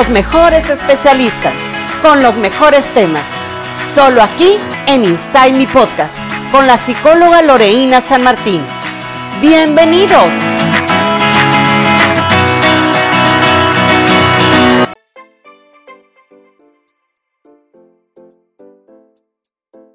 los mejores especialistas, con los mejores temas. Solo aquí en Inside Me Podcast, con la psicóloga Loreína San Martín. Bienvenidos.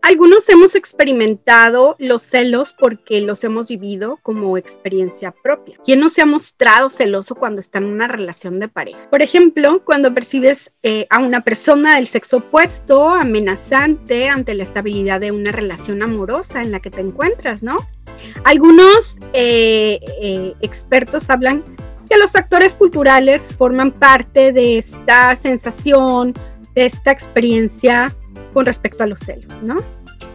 Algunos hemos experimentado los celos porque los hemos vivido como experiencia propia. ¿Quién no se ha mostrado celoso cuando está en una relación de pareja? Por ejemplo, cuando percibes eh, a una persona del sexo opuesto amenazante ante la estabilidad de una relación amorosa en la que te encuentras, ¿no? Algunos eh, eh, expertos hablan que los factores culturales forman parte de esta sensación, de esta experiencia con respecto a los celos, ¿no?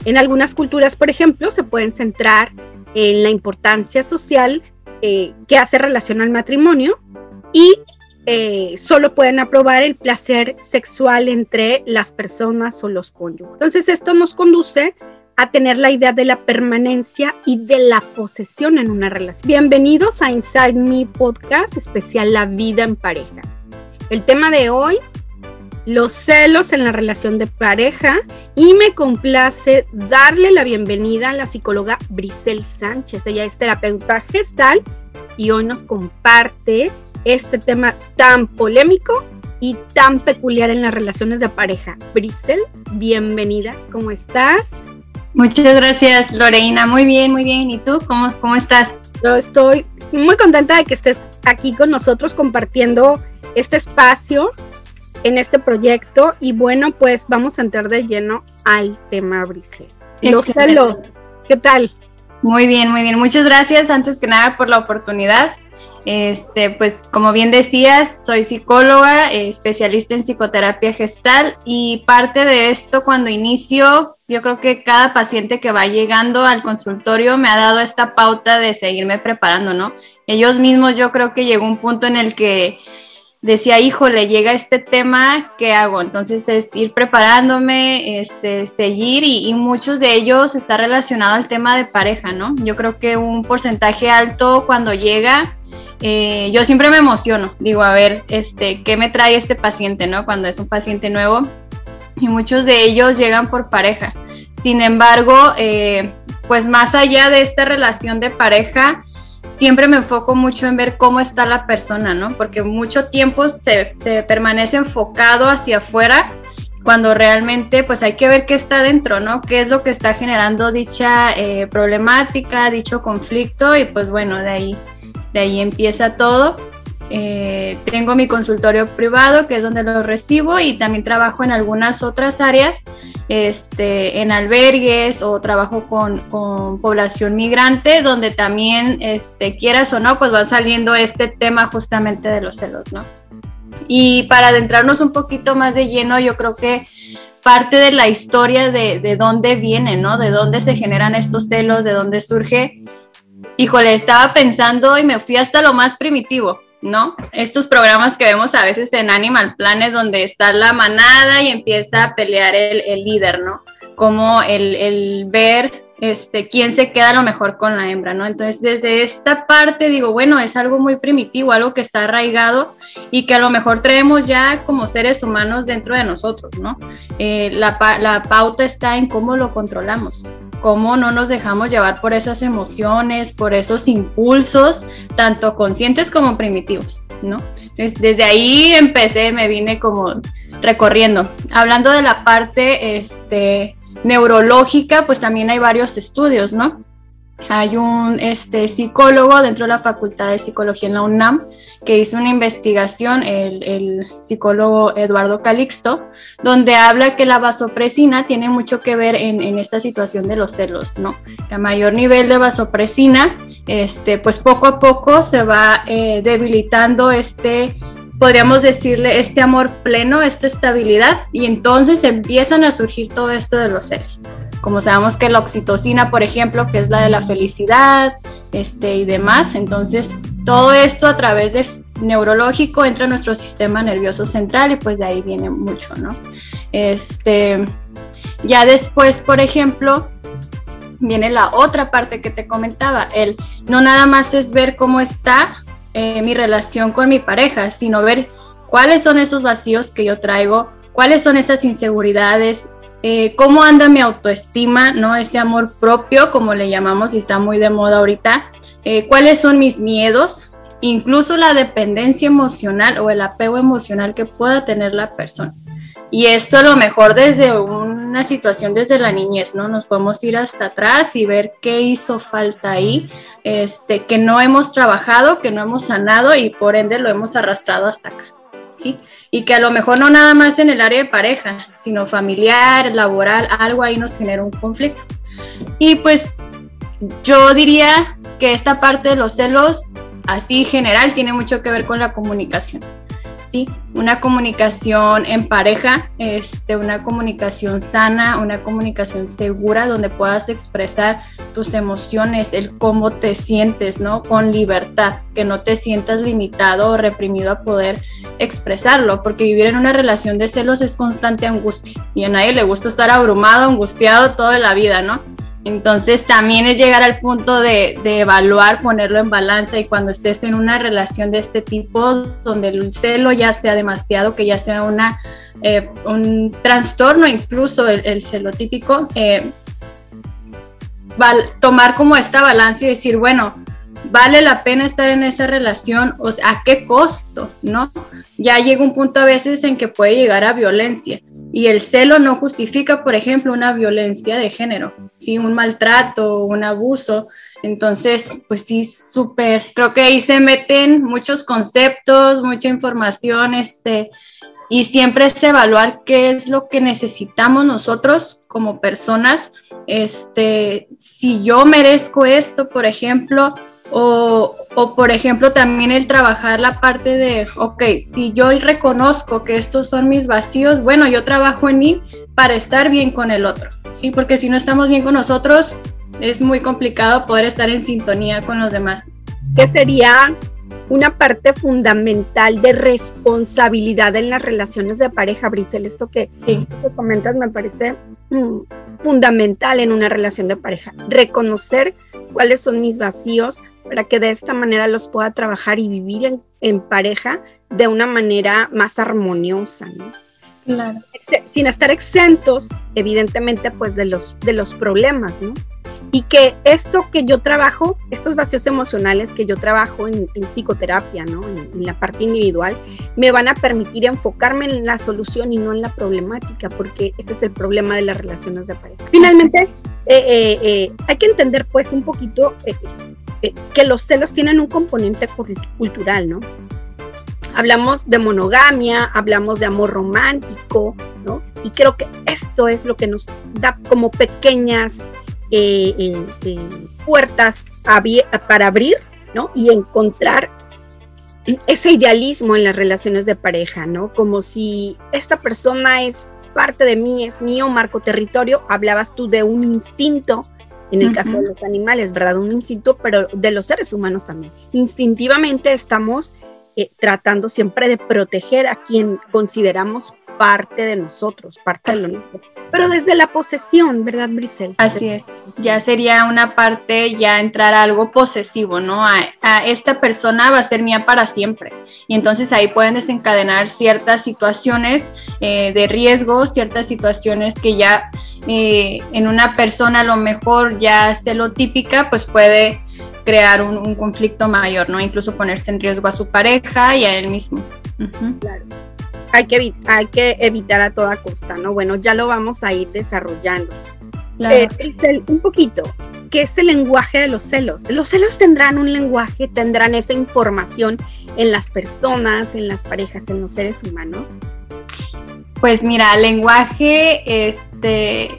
En algunas culturas, por ejemplo, se pueden centrar en la importancia social eh, que hace relación al matrimonio y eh, solo pueden aprobar el placer sexual entre las personas o los cónyuges. Entonces esto nos conduce a tener la idea de la permanencia y de la posesión en una relación. Bienvenidos a Inside Me Podcast especial La vida en pareja. El tema de hoy los celos en la relación de pareja y me complace darle la bienvenida a la psicóloga Brisel Sánchez. Ella es terapeuta gestal y hoy nos comparte este tema tan polémico y tan peculiar en las relaciones de pareja. Brisel, bienvenida, ¿cómo estás? Muchas gracias, Loreina. Muy bien, muy bien. ¿Y tú cómo, cómo estás? Yo estoy muy contenta de que estés aquí con nosotros compartiendo este espacio en este proyecto y bueno, pues vamos a entrar de lleno al tema Brisel. Los celos, ¿qué tal? Muy bien, muy bien. Muchas gracias antes que nada por la oportunidad. Este, pues como bien decías, soy psicóloga, eh, especialista en psicoterapia gestal y parte de esto cuando inicio, yo creo que cada paciente que va llegando al consultorio me ha dado esta pauta de seguirme preparando, ¿no? Ellos mismos yo creo que llegó un punto en el que decía, híjole, llega este tema, ¿qué hago? Entonces es ir preparándome, este, seguir y, muchos de ellos está relacionado al tema de pareja, ¿no? Yo creo que un porcentaje alto cuando llega, eh, yo siempre me emociono, digo, a ver, este, ¿qué me trae este paciente, ¿no? Cuando es un paciente nuevo y muchos de ellos llegan por pareja. Sin embargo, eh, pues más allá de esta relación de pareja, siempre me enfoco mucho en ver cómo está la persona, ¿no? Porque mucho tiempo se, permanece enfocado hacia afuera cuando realmente pues hay que ver qué está dentro, ¿no? ¿Qué es lo que está generando dicha eh, problemática, dicho conflicto? Y pues bueno, de ahí, de ahí empieza todo. Eh, tengo mi consultorio privado, que es donde lo recibo, y también trabajo en algunas otras áreas este, en albergues o trabajo con, población migrante, donde también, este, quieras o no, pues va saliendo este tema justamente de los celos, ¿no? Y para adentrarnos un poquito más de lleno, yo creo que parte de la historia de, de dónde viene, ¿no? De dónde se generan estos celos, de dónde surge. Híjole, estaba pensando y me fui hasta lo más primitivo. ¿No? Estos programas que vemos a veces en Animal Planet donde está la manada y empieza a pelear el, líder, ¿no? Como el, ver este, quién se queda a lo mejor con la hembra, ¿no? Entonces, desde esta parte digo, bueno, es algo muy primitivo, algo que está arraigado y que a lo mejor traemos ya como seres humanos dentro de nosotros, ¿no? Eh, la, la pauta está en cómo lo controlamos cómo no nos dejamos llevar por esas emociones, por esos impulsos, tanto conscientes como primitivos, ¿no? Entonces, desde ahí empecé, me vine como recorriendo. Hablando de la parte este, neurológica, pues también hay varios estudios, ¿no? Hay un este, psicólogo dentro de la Facultad de Psicología en la UNAM que hizo una investigación, el, psicólogo Eduardo Calixto, donde habla que la vasopresina tiene mucho que ver en, esta situación de los celos, ¿no? A mayor nivel de vasopresina, este, pues poco a poco se va eh, debilitando este podríamos decirle, este amor pleno, esta estabilidad, y entonces empiezan a surgir todo esto de los celos. Como sabemos que la oxitocina, por ejemplo, que es la de la felicidad, este, y demás, entonces todo esto a través de neurológico entra en nuestro sistema nervioso central y pues de ahí viene mucho, ¿no? Este, ya después, por ejemplo, viene la otra parte que te comentaba, el no nada más es ver cómo está eh, mi relación con mi pareja, sino ver cuáles son esos vacíos que yo traigo, cuáles son esas inseguridades, eh, cómo anda mi autoestima, ¿no? Ese amor propio, como le llamamos y está muy de moda ahorita, eh, cuáles son mis miedos, incluso la dependencia emocional o el apego emocional que pueda tener la persona. Y esto a lo mejor desde una situación desde la niñez, ¿no? Nos podemos ir hasta atrás y ver qué hizo falta ahí, este, que no hemos trabajado, que no hemos sanado y por ende lo hemos arrastrado hasta acá, ¿sí? Y que a lo mejor no nada más en el área de pareja, sino familiar, laboral, algo ahí nos genera un conflicto. Y pues yo diría que esta parte de los celos, así general, tiene mucho que ver con la comunicación una comunicación en pareja, este, una comunicación sana, una comunicación segura donde puedas expresar tus emociones, el cómo te sientes, ¿no? Con libertad, que no te sientas limitado o reprimido a poder expresarlo, porque vivir en una relación de celos es constante angustia y a nadie le gusta estar abrumado, angustiado toda la vida, ¿no? Entonces también es llegar al punto de, evaluar, ponerlo en balanza y cuando estés en una relación de este tipo, donde el celo ya sea demasiado, que ya sea una, eh, un trastorno, incluso el, celo típico, eh, tomar como esta balanza y decir, bueno, vale la pena estar en esa relación, o sea, ¿a qué costo? ¿No? Ya llega un punto a veces en que puede llegar a violencia y el celo no justifica, por ejemplo, una violencia de género, ¿sí? un maltrato, un abuso. Entonces, pues sí, súper, creo que ahí se meten muchos conceptos, mucha información, este, y siempre es evaluar qué es lo que necesitamos nosotros como personas, este, si yo merezco esto, por ejemplo, o, o, por ejemplo también el trabajar la parte de, ok, si yo reconozco que estos son mis vacíos, bueno, yo trabajo en mí para estar bien con el otro, ¿sí? Porque si no estamos bien con nosotros, es muy complicado poder estar en sintonía con los demás. ¿Qué sería una parte fundamental de responsabilidad en las relaciones de pareja, Brisel. Esto que, comentas me parece mm, fundamental en una relación de pareja. Reconocer cuáles son mis vacíos para que de esta manera los pueda trabajar y vivir en, pareja de una manera más armoniosa, Claro. Sin estar exentos, evidentemente, pues de los, de los problemas, ¿no? Y que esto que yo trabajo, estos vacíos emocionales que yo trabajo en, psicoterapia, ¿no? En, la parte individual, me van a permitir enfocarme en la solución y no en la problemática, porque ese es el problema de las relaciones de pareja. Finalmente, eh, eh, eh, hay que entender pues un poquito que los celos tienen un componente cultural, ¿no? Hablamos de monogamia, hablamos de amor romántico, ¿no? Y creo que esto es lo que nos da como pequeñas eh, puertas para abrir ¿no? y encontrar ese idealismo en las relaciones de pareja, ¿no? Como si esta persona es parte de mí, es mío, marco territorio. Hablabas tú de un instinto, en el caso de los animales, ¿verdad? Un instinto, pero de los seres humanos también. Instintivamente estamos eh, tratando siempre de proteger a quien consideramos parte de nosotros, parte de nosotros. Pero desde la posesión, ¿verdad, Brisel? Así es. Ya sería una parte, ya entrar a algo posesivo, ¿no? A, esta persona va a ser mía para siempre. Y entonces ahí pueden desencadenar ciertas situaciones eh, de riesgo, ciertas situaciones que ya eh, en una persona a lo mejor ya se lo típica, pues puede crear un, conflicto mayor, ¿no? Incluso ponerse en riesgo a su pareja y a él mismo. Claro hay que, hay que evitar a toda costa, ¿no? Bueno, ya lo vamos a ir desarrollando. Eh, un poquito, ¿qué es el lenguaje de los celos? Los celos tendrán un lenguaje, tendrán esa información en las personas, en las parejas, en los seres humanos. Pues mira, lenguaje, este,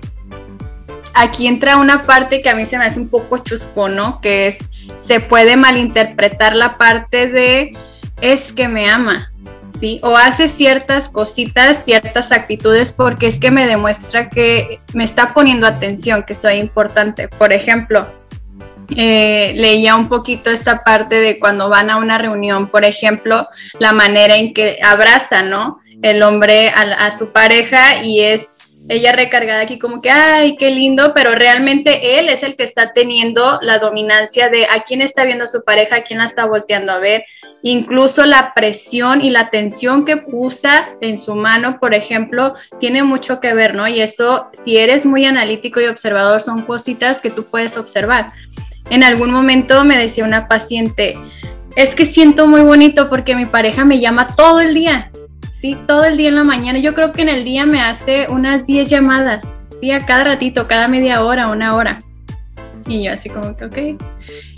aquí entra una parte que a mí se me hace un poco chusco, ¿no? Que es, se puede malinterpretar la parte de, es que me ama, o hace ciertas cositas, ciertas actitudes porque es que me demuestra que me está poniendo atención, que soy importante. Por ejemplo, eh, leía un poquito esta parte de cuando van a una reunión, por ejemplo, la manera en que abraza, ¿no? El hombre a, su pareja y es ella recargada aquí como que, ay, qué lindo, pero realmente él es el que está teniendo la dominancia de a quién está viendo a su pareja, a quién la está volteando a ver, incluso la presión y la tensión que usa en su mano, por ejemplo, tiene mucho que ver, ¿no? Y eso, si eres muy analítico y observador, son cositas que tú puedes observar. En algún momento me decía una paciente, es que siento muy bonito porque mi pareja me llama todo el día sí, todo el día en la mañana. Yo creo que en el día me hace unas 10 llamadas, sí, a cada ratito, cada media hora, una hora. Y yo así como que, ok.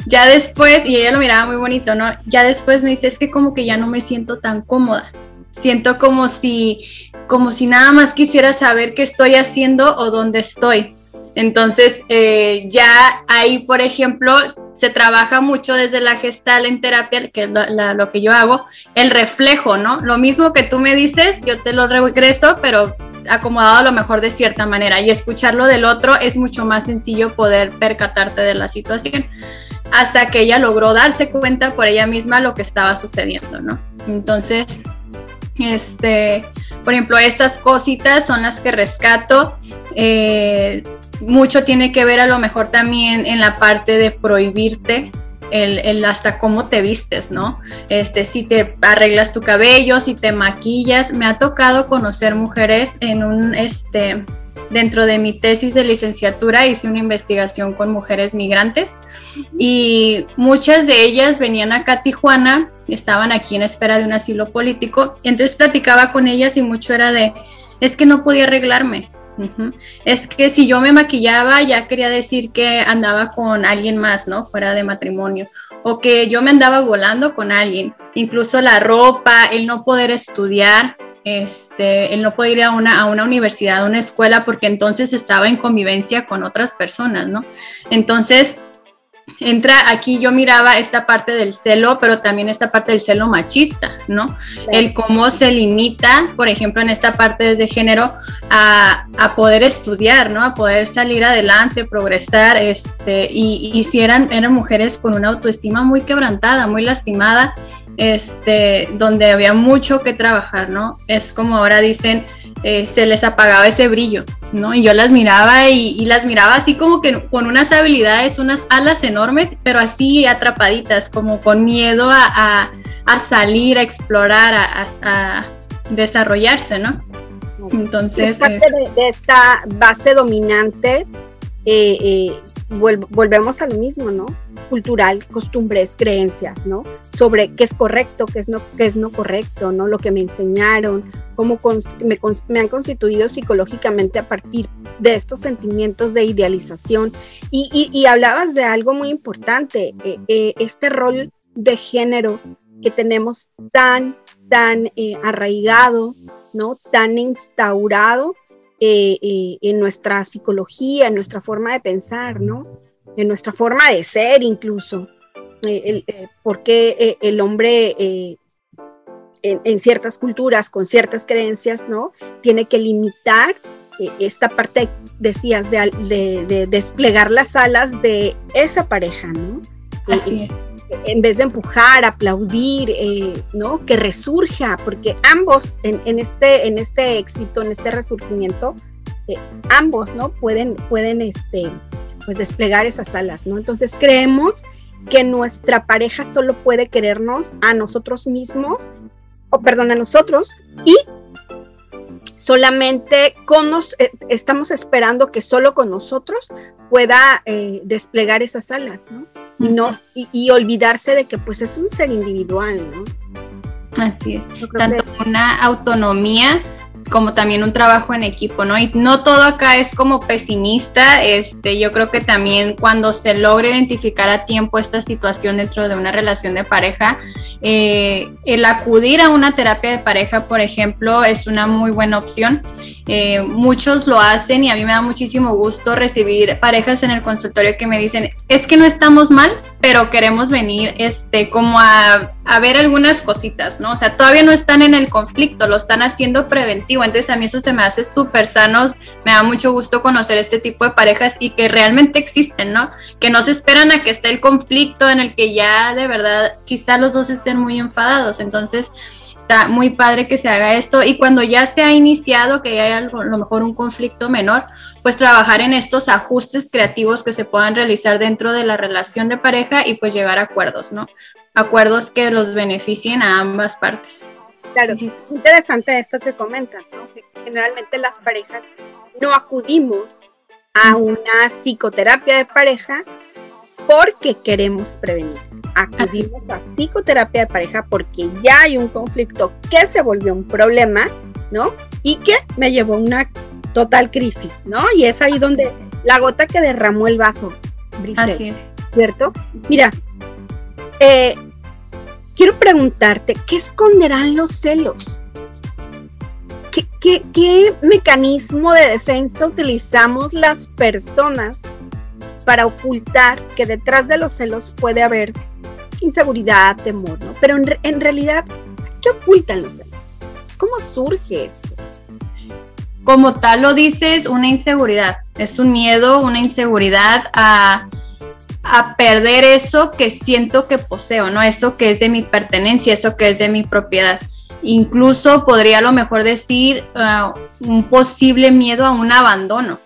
Ya después, y ella lo miraba muy bonito, ¿no? Ya después me dice, es que como que ya no me siento tan cómoda. Siento como si, como si nada más quisiera saber qué estoy haciendo o dónde estoy. Entonces, eh, ya ahí, por ejemplo, se trabaja mucho desde la gestal en terapia, que es lo, que yo hago, el reflejo, ¿no? Lo mismo que tú me dices, yo te lo regreso, pero acomodado a lo mejor de cierta manera. Y escucharlo del otro es mucho más sencillo poder percatarte de la situación. Hasta que ella logró darse cuenta por ella misma lo que estaba sucediendo, ¿no? Entonces, este, por ejemplo, estas cositas son las que rescato. Eh, mucho tiene que ver a lo mejor también en la parte de prohibirte el, hasta cómo te vistes, ¿no? Este, si te arreglas tu cabello, si te maquillas, me ha tocado conocer mujeres en un, este, dentro de mi tesis de licenciatura hice una investigación con mujeres migrantes y muchas de ellas venían acá a Tijuana, estaban aquí en espera de un asilo político, y entonces platicaba con ellas y mucho era de, es que no podía arreglarme, es que si yo me maquillaba ya quería decir que andaba con alguien más, ¿no? Fuera de matrimonio. O que yo me andaba volando con alguien. Incluso la ropa, el no poder estudiar, este, el no poder ir a una, a una universidad, a una escuela, porque entonces estaba en convivencia con otras personas, ¿no? Entonces, entra aquí yo miraba esta parte del celo, pero también esta parte del celo machista, ¿no? El cómo se limita, por ejemplo, en esta parte de género, a, poder estudiar, ¿no? A poder salir adelante, progresar, este, y, y si eran, eran mujeres con una autoestima muy quebrantada, muy lastimada, este, donde había mucho que trabajar, ¿no? Es como ahora dicen, eh, se les apagaba ese brillo, ¿no? Y yo las miraba y, las miraba así como que con unas habilidades, unas alas enormes, pero así atrapaditas, como con miedo a, salir, a explorar, a, desarrollarse, ¿no? Entonces... Es parte de, esta base dominante, eh, eh, volvemos al mismo, ¿no? Cultural, costumbres, creencias, ¿no? Sobre qué es correcto, qué es no, qué es no correcto, ¿no? Lo que me enseñaron, cómo me, han constituido psicológicamente a partir de estos sentimientos de idealización. Y, hablabas de algo muy importante, eh, eh, este rol de género que tenemos tan, tan eh, arraigado, ¿no? Tan instaurado en nuestra psicología, en nuestra forma de pensar, ¿no? En nuestra forma de ser incluso. porque el hombre en, ciertas culturas, con ciertas creencias, ¿no? Tiene que limitar eh, esta parte, decías, de, desplegar las alas de esa pareja, ¿no? Eh, en vez de empujar, aplaudir, eh, ¿no? Que resurja, porque ambos en, este, en este éxito, en este resurgimiento, ambos, ¿no? Pueden, pueden, este, pues desplegar esas alas, ¿no? Entonces creemos que nuestra pareja solo puede querernos a nosotros mismos o perdón, a nosotros y solamente con nos, eh, estamos esperando que solo con nosotros pueda eh, desplegar esas alas, ¿no? Y, no y, olvidarse de que pues es un ser individual, ¿no? Así es. Tanto una autonomía como también un trabajo en equipo, ¿no? Y no todo acá es como pesimista, este, yo creo que también cuando se logra identificar a tiempo esta situación dentro de una relación de pareja, eh, el acudir a una terapia de pareja, por ejemplo, es una muy buena opción. Eh, muchos lo hacen y a mí me da muchísimo gusto recibir parejas en el consultorio que me dicen, es que no estamos mal, pero queremos venir este, como a, a ver algunas cositas, ¿no? O sea, todavía no están en el conflicto, lo están haciendo preventivo. Entonces a mí eso se me hace súper sano, me da mucho gusto conocer este tipo de parejas y que realmente existen, ¿no? Que no se esperan a que esté el conflicto en el que ya de verdad quizá los dos estén muy enfadados. Entonces, está muy padre que se haga esto y cuando ya se ha iniciado, que hay algo, a lo mejor un conflicto menor, pues trabajar en estos ajustes creativos que se puedan realizar dentro de la relación de pareja y pues llegar a acuerdos, ¿no? Acuerdos que los beneficien a ambas partes. Claro, sí, es interesante esto que comentas, ¿no? Que generalmente las parejas no acudimos a una psicoterapia de pareja porque queremos prevenir. Acudimos a psicoterapia de pareja porque ya hay un conflicto que se volvió un problema, ¿no? Y que me llevó a una total crisis, ¿no? Y es ahí donde la gota que derramó el vaso, Así ¿cierto? Mira, eh, quiero preguntarte, ¿qué esconderán los celos? ¿Qué, qué mecanismo de defensa utilizamos las personas para ocultar que detrás de los celos puede haber inseguridad, temor, ¿no? Pero en, realidad, ¿qué ocultan los celos? ¿Cómo surge esto? Como tal lo dices, una inseguridad. Es un miedo, una inseguridad a, a perder eso que siento que poseo, ¿no? Eso que es de mi pertenencia, eso que es de mi propiedad. Incluso podría a lo mejor decir ah, un posible miedo a un abandono.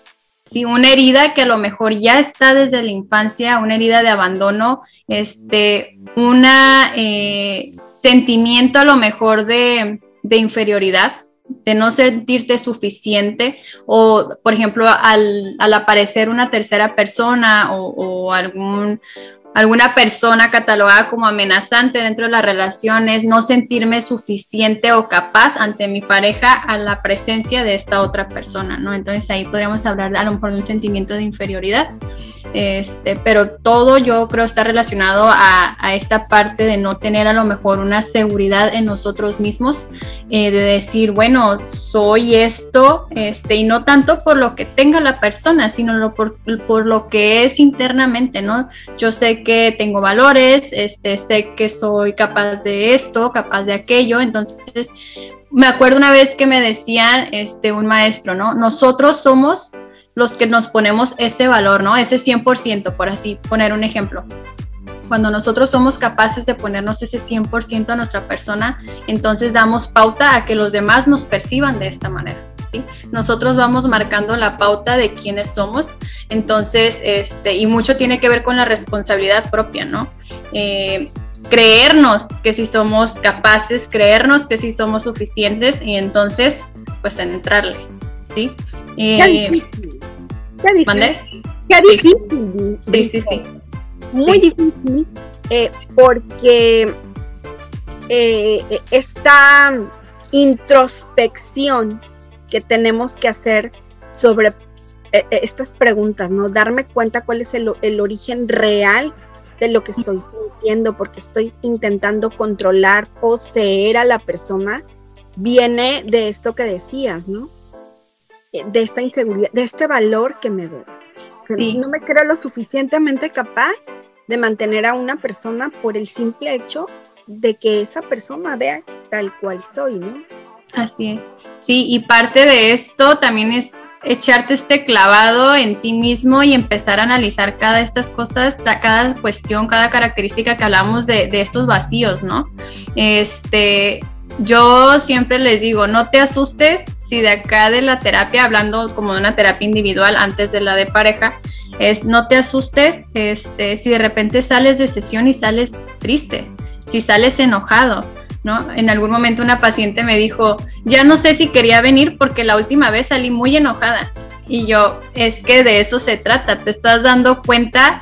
Sí, una herida que a lo mejor ya está desde la infancia, una herida de abandono, este, un eh, sentimiento a lo mejor de, inferioridad, de no sentirte suficiente o, por ejemplo, al, aparecer una tercera persona o algún alguna persona catalogada como amenazante dentro de la relación es no sentirme suficiente o capaz ante mi pareja a la presencia de esta otra persona, ¿no? Entonces ahí podríamos hablar a lo mejor de un sentimiento de inferioridad, este, pero todo yo creo está relacionado a, esta parte de no tener a lo mejor una seguridad en nosotros mismos, eh, de decir, bueno, soy esto, este, y no tanto por lo que tenga la persona, sino por, por lo que es internamente, ¿no? Yo sé que tengo valores, este, sé que soy capaz de esto, capaz de aquello, entonces me acuerdo una vez que me decían este, un maestro, ¿no? Nosotros somos los que nos ponemos ese valor, ¿no? Ese 100%, por así poner un ejemplo. Cuando nosotros somos capaces de ponernos ese 100% a nuestra persona, entonces damos pauta a que los demás nos perciban de esta manera. Nosotros vamos marcando la pauta de quiénes somos, entonces, este, y mucho tiene que ver con la responsabilidad propia, ¿no? Eh, creernos que si somos capaces, creernos que si somos suficientes y entonces, pues entrarle, ¿sí? Qué eh, difícil. Qué difícil. Qué difícil. Sí, sí, sí. Muy difícil eh, porque esta introspección que tenemos que hacer sobre eh, eh, estas preguntas, ¿no? Darme cuenta cuál es el, origen real de lo que estoy sintiendo, porque estoy intentando controlar, poseer a la persona, viene de esto que decías, ¿no? Eh, de esta inseguridad, de este valor que me doy. No me creo lo suficientemente capaz de mantener a una persona por el simple hecho de que esa persona vea tal cual soy, ¿no? Así es. Sí, y parte de esto también es echarte este clavado en ti mismo y empezar a analizar cada estas cosas, cada cuestión, cada característica que hablamos de, de estos vacíos, ¿no? Este, yo siempre les digo, no te asustes si de acá de la terapia, hablando como de una terapia individual antes de la de pareja, es no te asustes este, si de repente sales de sesión y sales triste, si sales enojado, en algún momento una paciente me dijo, ya no sé si quería venir porque la última vez salí muy enojada. Y yo, es que de eso se trata, te estás dando cuenta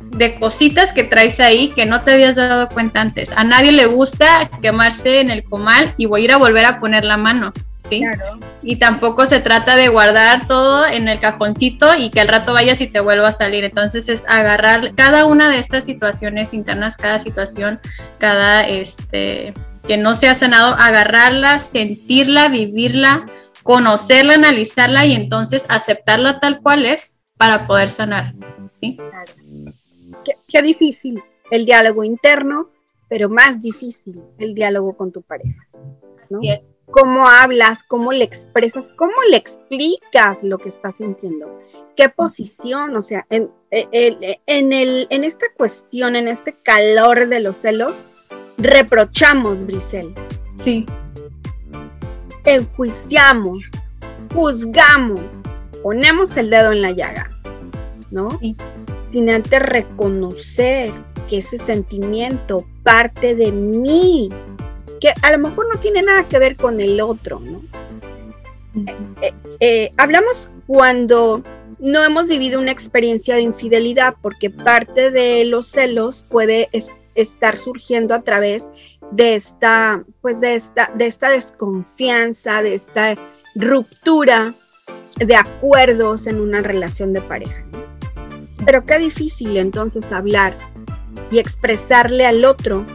de cositas que traes ahí que no te habías dado cuenta antes. A nadie le gusta quemarse en el comal y voy a ir a volver a poner la mano. ¿Sí? Y tampoco se trata de guardar todo en el cajoncito y que al rato vayas y te vuelva a salir. Entonces es agarrar cada una de estas situaciones internas, cada situación, cada este que no se ha sanado, agarrarla, sentirla, vivirla, conocerla, analizarla y entonces aceptarla tal cual es para poder sanar. ¿sí? Qué, difícil el diálogo interno, pero más difícil el diálogo con tu pareja. ¿no? Cómo hablas, cómo le expresas, cómo le explicas lo que estás sintiendo, qué posición, o sea, en, en, el, en esta cuestión, en este calor de los celos, reprochamos, Brisel, Sí. Enjuiciamos, juzgamos, ponemos el dedo en la llaga, ¿no? Sí. Sin antes reconocer que ese sentimiento parte de mí, que a lo mejor no tiene nada que ver con el otro, ¿no? Eh, eh, hablamos cuando no hemos vivido una experiencia de infidelidad, porque parte de los celos puede estar surgiendo a través de esta, pues de esta, de esta desconfianza, de esta ruptura de acuerdos en una relación de pareja. Pero qué difícil entonces hablar y expresarle al otro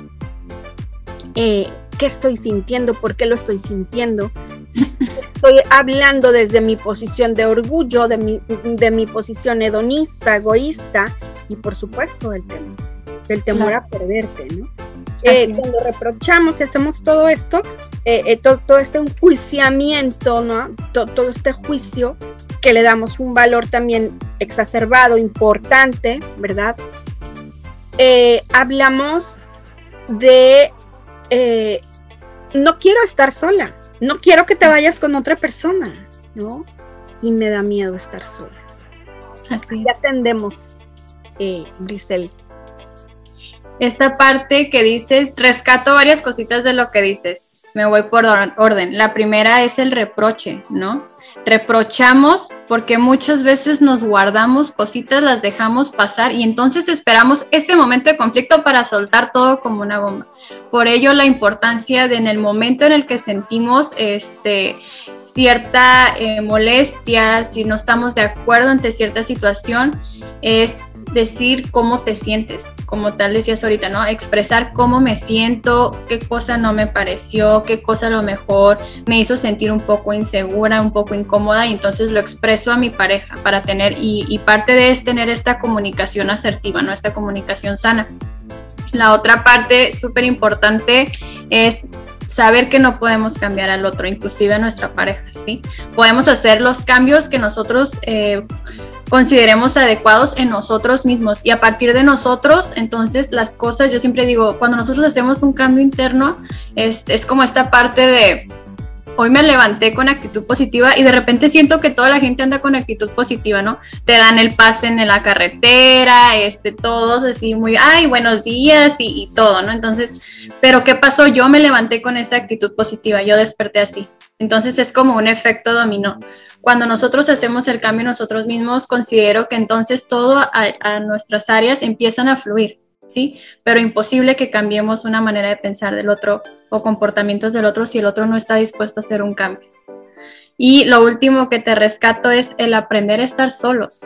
eh, qué estoy sintiendo, por qué lo estoy sintiendo. Si estoy hablando desde mi posición de orgullo, de mi, de mi posición hedonista, egoísta y por supuesto del temor, del temor a perderte, ¿no? Eh, cuando reprochamos y hacemos todo esto, eh, todo, este enjuiciamiento, ¿no? todo este juicio que le damos un valor también exacerbado, importante, ¿verdad? Eh, hablamos de eh, no quiero estar sola, no quiero que te vayas con otra persona, ¿no? Y me da miedo estar sola. Así. Ya atendemos, eh, Grisel. Esta parte que dices, rescato varias cositas de lo que dices me voy por orden. La primera es el reproche, ¿no? Reprochamos porque muchas veces nos guardamos cositas, las dejamos pasar y entonces esperamos ese momento de conflicto para soltar todo como una bomba. Por ello la importancia de en el momento en el que sentimos este cierta eh, molestia, si no estamos de acuerdo ante cierta situación, es decir cómo te sientes, como tal decías ahorita, ¿no? Expresar cómo me siento, qué cosa no me pareció, qué cosa a lo mejor me hizo sentir un poco insegura, un poco incómoda y entonces lo expreso a mi pareja para tener, y, parte de es tener esta comunicación asertiva, ¿no? Esta comunicación sana. La otra parte súper importante es saber que no podemos cambiar al otro, inclusive a nuestra pareja, ¿sí? Podemos hacer los cambios que nosotros eh, consideremos adecuados en nosotros mismos. Y a partir de nosotros, entonces las cosas, yo siempre digo, cuando nosotros hacemos un cambio interno, es, es como esta parte de hoy me levanté con actitud positiva y de repente siento que toda la gente anda con actitud positiva, ¿no? Te dan el pase en la carretera, este, todos así muy, ay, buenos días y, todo, ¿no? Entonces, pero ¿qué pasó? Yo me levanté con esa actitud positiva, yo desperté así. Entonces es como un efecto dominó. Cuando nosotros hacemos el cambio nosotros mismos, considero que entonces todo a, a nuestras áreas empiezan a fluir. ¿Sí? Pero imposible que cambiemos una manera de pensar del otro o comportamientos del otro si el otro no está dispuesto a hacer un cambio. Y lo último que te rescato es el aprender a estar solos.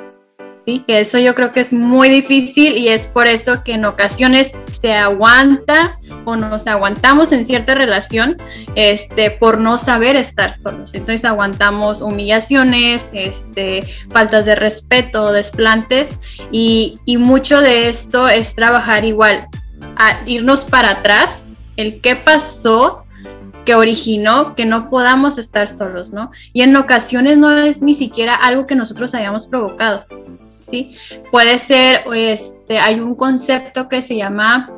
¿sí? Que eso yo creo que es muy difícil y es por eso que en ocasiones se aguanta o nos aguantamos en cierta relación este, por no saber estar solos. Entonces aguantamos humillaciones, este, faltas de respeto, desplantes y, y mucho de esto es trabajar igual, a irnos para atrás, el qué pasó que originó que no podamos estar solos, ¿no? Y en ocasiones no es ni siquiera algo que nosotros hayamos provocado, Puede ser, este, hay un concepto que se llama,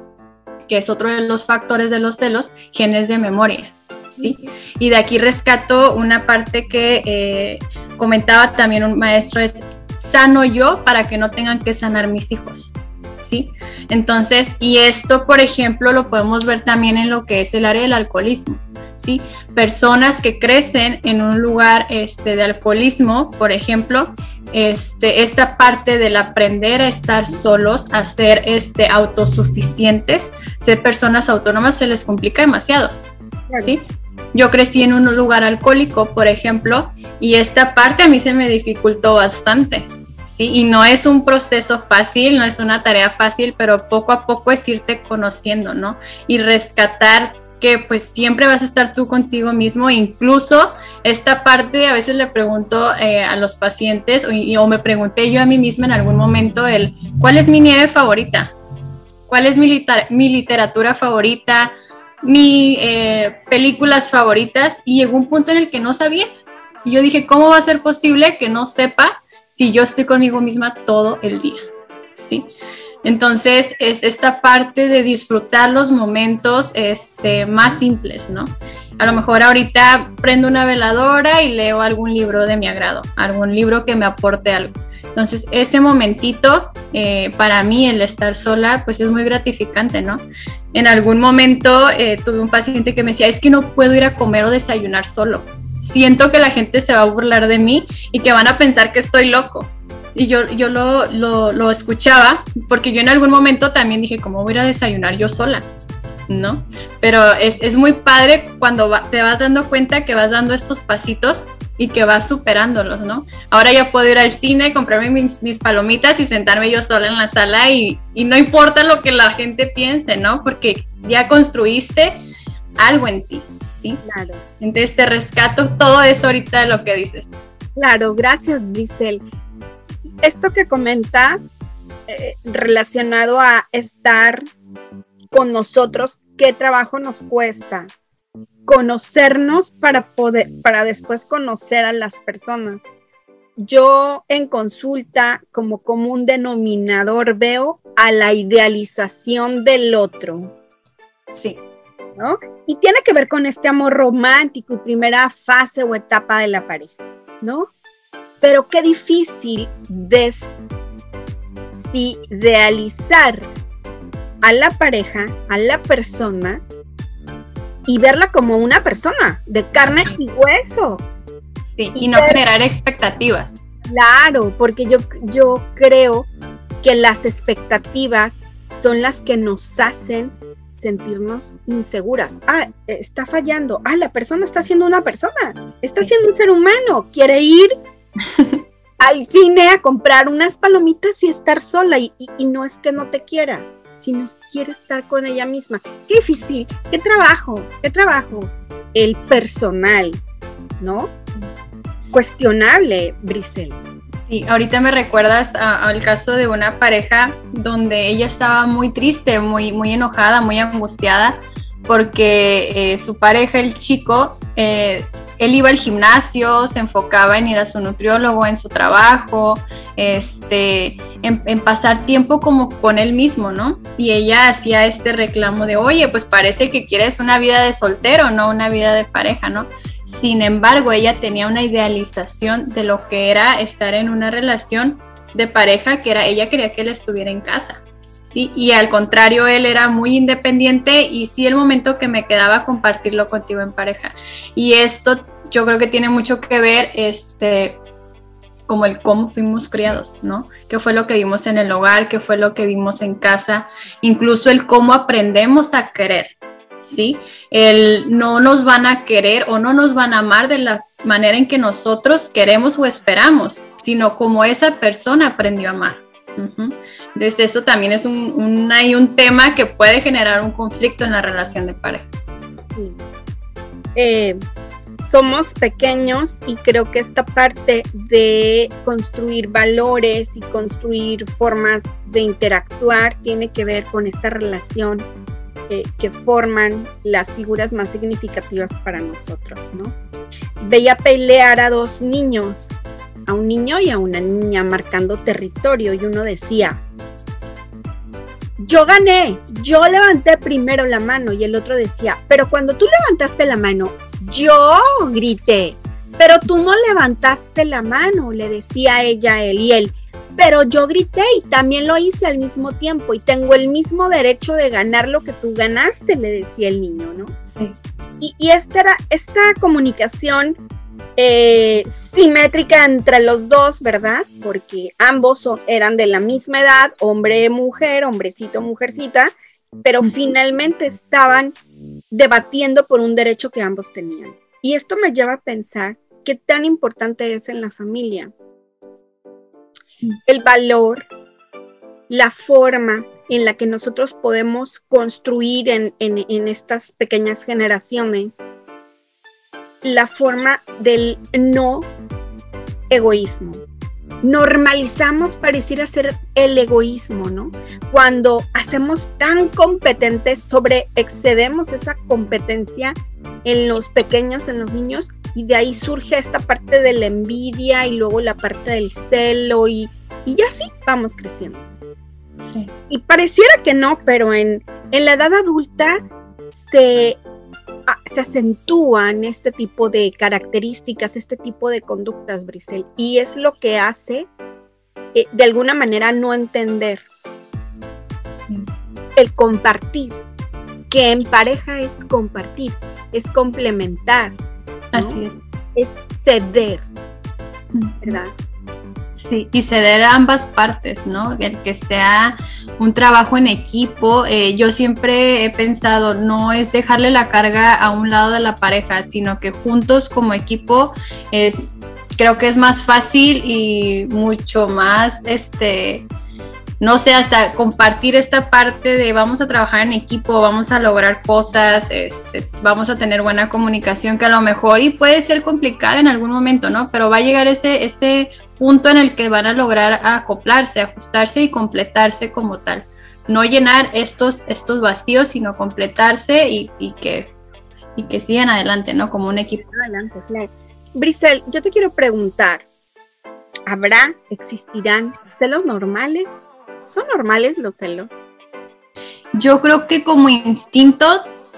que es otro de los factores de los celos, genes de memoria. ¿sí? Y de aquí rescato una parte que eh, comentaba también un maestro, es sano yo para que no tengan que sanar mis hijos. ¿sí? Entonces, y esto, por ejemplo, lo podemos ver también en lo que es el área del alcoholismo. ¿Sí? Personas que crecen en un lugar este, de alcoholismo, por ejemplo, este, esta parte del aprender a estar solos, a ser este, autosuficientes, ser personas autónomas, se les complica demasiado. ¿sí? Yo crecí en un lugar alcohólico, por ejemplo, y esta parte a mí se me dificultó bastante. ¿sí? Y no es un proceso fácil, no es una tarea fácil, pero poco a poco es irte conociendo, ¿no? Y rescatar que pues siempre vas a estar tú contigo mismo, incluso esta parte a veces le pregunto eh, a los pacientes o, me pregunté yo a mí misma en algún momento el, ¿cuál es mi nieve favorita? ¿Cuál es mi, mi literatura favorita? mis eh, películas favoritas y llegó un punto en el que no sabía. Y yo dije, ¿cómo va a ser posible que no sepa si yo estoy conmigo misma todo el día? ¿Sí? Entonces es esta parte de disfrutar los momentos este, más simples, ¿no? A lo mejor ahorita prendo una veladora y leo algún libro de mi agrado, algún libro que me aporte algo. Entonces ese momentito eh, para mí el estar sola pues es muy gratificante, ¿no? En algún momento eh, tuve un paciente que me decía, es que no puedo ir a comer o desayunar solo. Siento que la gente se va a burlar de mí y que van a pensar que estoy loco y yo, yo lo, lo, lo, escuchaba, porque yo en algún momento también dije, ¿cómo voy a desayunar yo sola? ¿No? Pero es, es muy padre cuando te vas dando cuenta que vas dando estos pasitos y que vas superándolos, ¿no? Ahora ya puedo ir al cine, comprarme mis, mis palomitas y sentarme yo sola en la sala y, y no importa lo que la gente piense, ¿no? Porque ya construiste algo en ti, ¿sí? Claro. Entonces te rescato todo eso ahorita de lo que dices. Claro, gracias, Grisel esto que comentas eh, relacionado a estar con nosotros, qué trabajo nos cuesta conocernos para poder, para después conocer a las personas. Yo en consulta como común denominador veo a la idealización del otro. Sí. ¿No? Y tiene que ver con este amor romántico y primera fase o etapa de la pareja, ¿no? Pero qué difícil desidealizar a la pareja, a la persona y verla como una persona de carne y hueso. Sí, y, no generar expectativas. Claro, porque yo, yo creo que las expectativas son las que nos hacen sentirnos inseguras. Ah, está fallando. Ah, la persona está siendo una persona. Está siendo un ser humano. Quiere ir al cine a comprar unas palomitas y estar sola. Y, no es que no te quiera, sino quiere estar con ella misma. Qué difícil, qué trabajo, qué trabajo. El personal, ¿no? Cuestionable, Brisel. Sí, ahorita me recuerdas al caso de una pareja donde ella estaba muy triste, muy, muy enojada, muy angustiada, porque eh, su pareja, el chico, eh, él iba al gimnasio, se enfocaba en ir a su nutriólogo, en su trabajo, este, en, pasar tiempo como con él mismo, ¿no? Y ella hacía este reclamo de, oye, pues parece que quieres una vida de soltero, no una vida de pareja, ¿no? Sin embargo, ella tenía una idealización de lo que era estar en una relación de pareja, que era, ella quería que él estuviera en casa. Y al contrario, él era muy independiente y sí el momento que me quedaba compartirlo contigo en pareja. Y esto yo creo que tiene mucho que ver, este, como el cómo fuimos criados, ¿no? ¿Qué fue lo que vimos en el hogar? ¿Qué fue lo que vimos en casa? Incluso el cómo aprendemos a querer, ¿sí? El no nos van a querer o no nos van a amar de la manera en que nosotros queremos o esperamos, sino como esa persona aprendió a amar. Entonces eso también es un, hay un tema que puede generar un conflicto en la relación de pareja. Eh, somos pequeños y creo que esta parte de construir valores y construir formas de interactuar tiene que ver con esta relación eh, que forman las figuras más significativas para nosotros, ¿no? Veía pelear a dos niños a un niño y a una niña marcando territorio. Y uno decía, yo gané, yo levanté primero la mano y el otro decía, pero cuando tú levantaste la mano, yo grité, pero tú no levantaste la mano, le decía ella a él y él, pero yo grité y también lo hice al mismo tiempo y tengo el mismo derecho de ganar lo que tú ganaste, le decía el niño, ¿no? Y, y esta, era, esta comunicación eh, simétrica entre los dos, ¿verdad? Porque ambos eran de la misma edad, hombre-mujer, hombrecito, mujercita, pero finalmente estaban debatiendo por un derecho que ambos tenían. Y esto me lleva a pensar qué tan importante es en la familia el valor, la forma en la que nosotros podemos construir en, en estas pequeñas generaciones la forma del no egoísmo. Normalizamos pareciera ser el egoísmo, ¿no? Cuando hacemos tan competentes, sobre excedemos esa competencia en los pequeños, en los niños, y de ahí surge esta parte de la envidia y luego la parte del celo y, y así vamos creciendo. Y pareciera que no, pero en, en la edad adulta se, se acentúan este tipo de características, este tipo de conductas, Brisel, y es lo que hace eh, de alguna manera no entender el compartir, que en pareja es compartir, es complementar. Así es. Es ceder, ¿verdad? Sí, y ceder a ambas partes, ¿no? El que sea un trabajo en equipo. Eh, yo siempre he pensado, no es dejarle la carga a un lado de la pareja, sino que juntos como equipo es, creo que es más fácil y mucho más, este, no sé, hasta compartir esta parte de vamos a trabajar en equipo, vamos a lograr cosas, este, vamos a tener buena comunicación que a lo mejor y puede ser complicada en algún momento, ¿no? Pero va a llegar ese, ese punto en el que van a lograr acoplarse, ajustarse y completarse como tal. No llenar estos, estos vacíos, sino completarse y, que, y que sigan adelante, ¿no? Como un equipo. Adelante, claro. Brisel, yo te quiero preguntar, ¿habrá, existirán celos normales? ¿Son normales los celos? Yo creo que como instinto,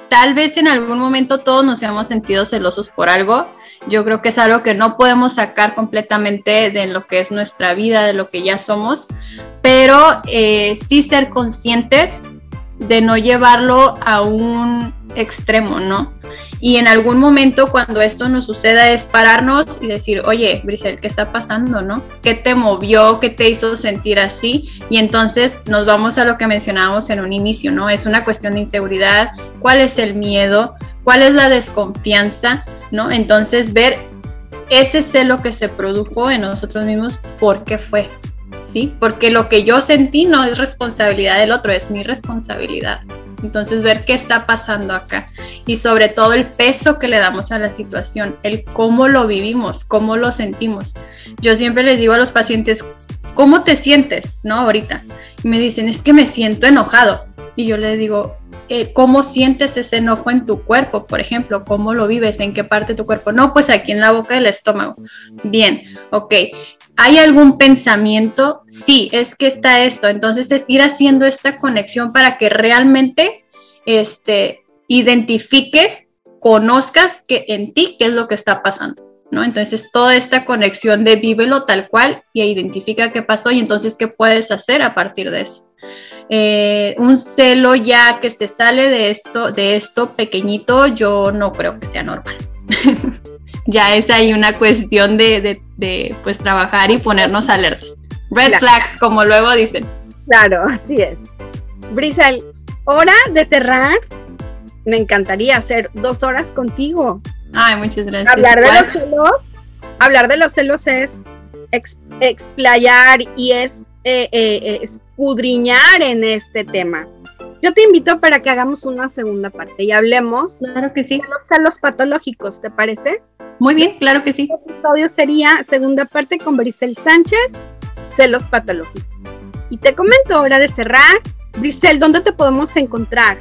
tal vez en algún momento todos nos hemos sentido celosos por algo. Yo creo que es algo que no podemos sacar completamente de lo que es nuestra vida, de lo que ya somos, pero eh, sí ser conscientes de no llevarlo a un extremo, ¿no? Y en algún momento cuando esto nos suceda es pararnos y decir, oye, Brisel, ¿qué está pasando, no? ¿Qué te movió? ¿Qué te hizo sentir así? Y entonces nos vamos a lo que mencionábamos en un inicio, ¿no? Es una cuestión de inseguridad, ¿cuál es el miedo? ¿Cuál es la desconfianza? ¿No? Entonces ver ese celo que se produjo en nosotros mismos, ¿por qué fue? ¿Sí? Porque lo que yo sentí no es responsabilidad del otro, es mi responsabilidad. Entonces, ver qué está pasando acá y sobre todo el peso que le damos a la situación, el cómo lo vivimos, cómo lo sentimos. Yo siempre les digo a los pacientes, ¿cómo te sientes? ¿No? Ahorita. Y me dicen, es que me siento enojado. Y yo les digo, eh, ¿cómo sientes ese enojo en tu cuerpo? Por ejemplo, ¿cómo lo vives? ¿En qué parte de tu cuerpo? No, pues aquí en la boca del estómago. Bien, ok. ¿Hay algún pensamiento? Sí, es que está esto. Entonces es ir haciendo esta conexión para que realmente este, identifiques, conozcas que en ti qué es lo que está pasando. ¿no? Entonces toda esta conexión de vívelo tal cual y identifica qué pasó y entonces qué puedes hacer a partir de eso. Eh, un celo ya que se sale de esto, de esto pequeñito, yo no creo que sea normal. ya es ahí una cuestión de, pues trabajar y ponernos alertas. Red flags, como luego dicen. Claro, así es. Brisel, hora de cerrar. Me encantaría hacer dos horas contigo. Ay, muchas gracias. Hablar de los celos, hablar de los celos es explayar y es eh, eh, eh, escudriñar en este tema. Yo te invito para que hagamos una segunda parte y hablemos claro que sí. de los celos patológicos, ¿te parece? Muy bien, claro que sí. El episodio sería segunda parte con Brisel Sánchez, celos patológicos. Y te comento, hora de cerrar. Brisel, ¿dónde te podemos encontrar?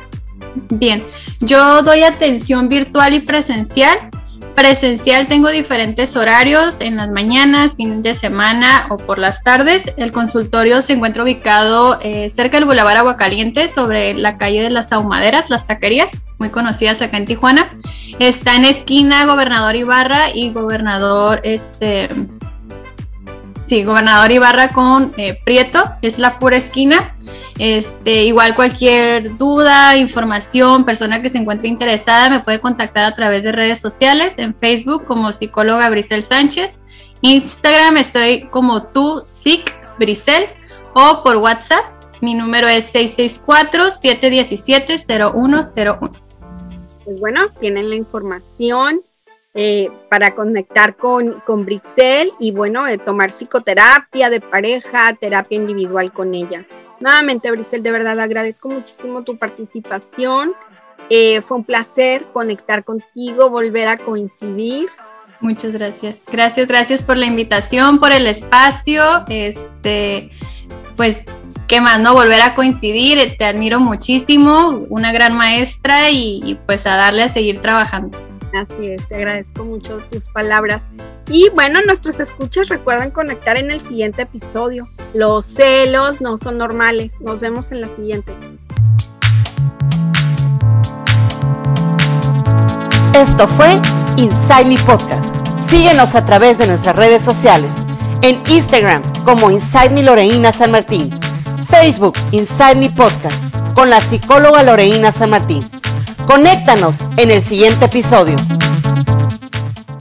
Bien, yo doy atención virtual y presencial Presencial tengo diferentes horarios en las mañanas, fines de semana o por las tardes. El consultorio se encuentra ubicado eh, cerca del Boulevard Aguacaliente, sobre la calle de las Ahumaderas, las taquerías, muy conocidas acá en Tijuana. Está en esquina Gobernador Ibarra y Gobernador, este, sí, Gobernador Ibarra con eh, Prieto, es la pura esquina. Este, igual cualquier duda, información, persona que se encuentre interesada me puede contactar a través de redes sociales, en Facebook como psicóloga Brisel Sánchez, Instagram estoy como tú, Sic Brisel, o por WhatsApp, mi número es 664-717-0101. Pues bueno, tienen la información eh, para conectar con, con Brisel y bueno, tomar psicoterapia de pareja, terapia individual con ella. Nuevamente, Brisel, de verdad agradezco muchísimo tu participación. Eh, fue un placer conectar contigo, volver a coincidir. Muchas gracias. Gracias, gracias por la invitación, por el espacio. Este, pues, qué más, ¿no? Volver a coincidir. Te admiro muchísimo, una gran maestra y, y pues a darle a seguir trabajando. Así es, te agradezco mucho tus palabras. Y bueno, nuestros escuchas recuerden conectar en el siguiente episodio. Los celos no son normales. Nos vemos en la siguiente. Esto fue Me Podcast. Síguenos a través de nuestras redes sociales. En Instagram como Inside Me Loreína San Martín. Facebook Inside Me Podcast con la psicóloga Loreína San Martín. Conéctanos en el siguiente episodio.